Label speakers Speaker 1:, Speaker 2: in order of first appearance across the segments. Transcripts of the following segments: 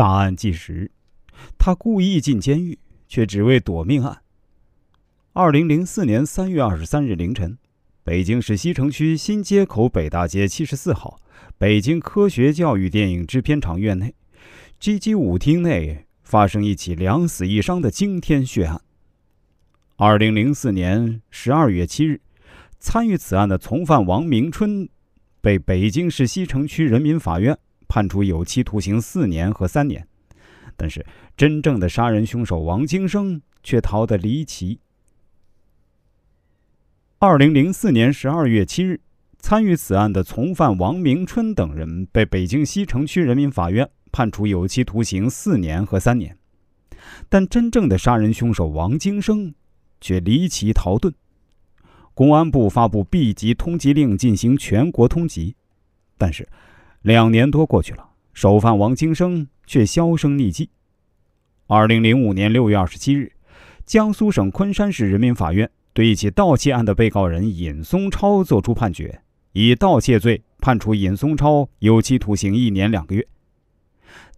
Speaker 1: 大案纪实：他故意进监狱，却只为躲命案。二零零四年三月二十三日凌晨，北京市西城区新街口北大街七十四号北京科学教育电影制片厂院内，G G 舞厅内发生一起两死一伤的惊天血案。二零零四年十二月七日，参与此案的从犯王明春被北京市西城区人民法院。判处有期徒刑四年和三年，但是真正的杀人凶手王京生却逃得离奇。二零零四年十二月七日，参与此案的从犯王明春等人被北京西城区人民法院判处有期徒刑四年和三年，但真正的杀人凶手王京生却离奇逃遁。公安部发布 B 级通缉令，进行全国通缉，但是。两年多过去了，首犯王京生却销声匿迹。二零零五年六月二十七日，江苏省昆山市人民法院对一起盗窃案的被告人尹松超作出判决，以盗窃罪判处尹松超有期徒刑一年两个月。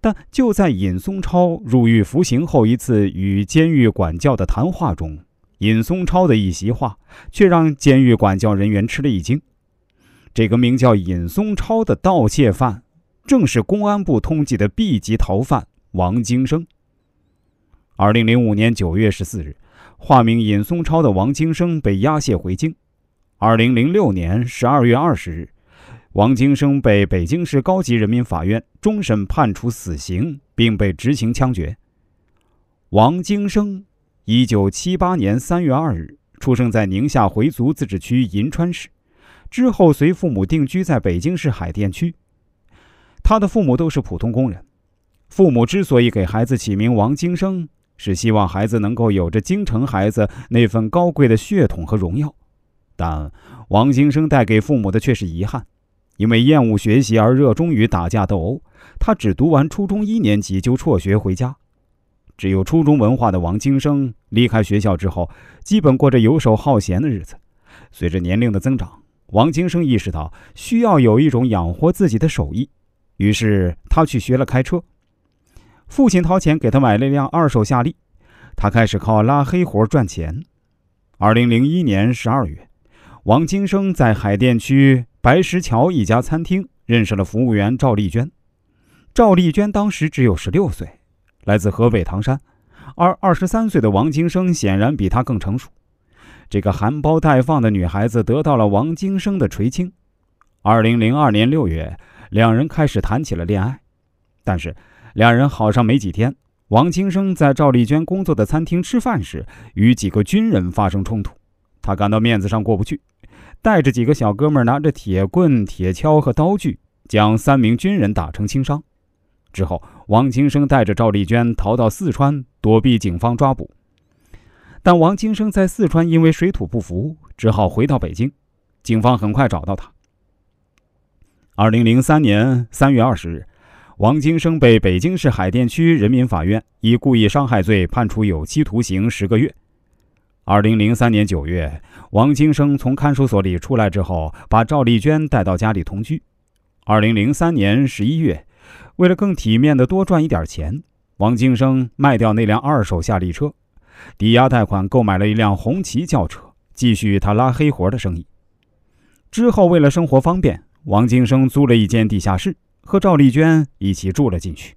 Speaker 1: 但就在尹松超入狱服刑后一次与监狱管教的谈话中，尹松超的一席话却让监狱管教人员吃了一惊。这个名叫尹松超的盗窃犯，正是公安部通缉的 B 级逃犯王京生。二零零五年九月十四日，化名尹松超的王京生被押解回京。二零零六年十二月二十日，王京生被北京市高级人民法院终审判处死刑，并被执行枪决。王京生，一九七八年三月二日出生在宁夏回族自治区银川市。之后随父母定居在北京市海淀区。他的父母都是普通工人。父母之所以给孩子起名王京生，是希望孩子能够有着京城孩子那份高贵的血统和荣耀。但王京生带给父母的却是遗憾，因为厌恶学习而热衷于打架斗殴。他只读完初中一年级就辍学回家。只有初中文化的王京生离开学校之后，基本过着游手好闲的日子。随着年龄的增长，王京生意识到需要有一种养活自己的手艺，于是他去学了开车。父亲掏钱给他买了一辆二手夏利，他开始靠拉黑活赚钱。二零零一年十二月，王京生在海淀区白石桥一家餐厅认识了服务员赵丽娟。赵丽娟当时只有十六岁，来自河北唐山，而二十三岁的王京生显然比她更成熟。这个含苞待放的女孩子得到了王京生的垂青。二零零二年六月，两人开始谈起了恋爱。但是，两人好上没几天，王京生在赵丽娟工作的餐厅吃饭时，与几个军人发生冲突。他感到面子上过不去，带着几个小哥们拿着铁棍、铁锹和刀具，将三名军人打成轻伤。之后，王京生带着赵丽娟逃到四川，躲避警方抓捕。但王京生在四川因为水土不服，只好回到北京。警方很快找到他。二零零三年三月二十日，王京生被北京市海淀区人民法院以故意伤害罪判处有期徒刑十个月。二零零三年九月，王京生从看守所里出来之后，把赵丽娟带到家里同居。二零零三年十一月，为了更体面的多赚一点钱，王京生卖掉那辆二手夏利车。抵押贷款购买了一辆红旗轿车，继续他拉黑活的生意。之后，为了生活方便，王金生租了一间地下室，和赵丽娟一起住了进去。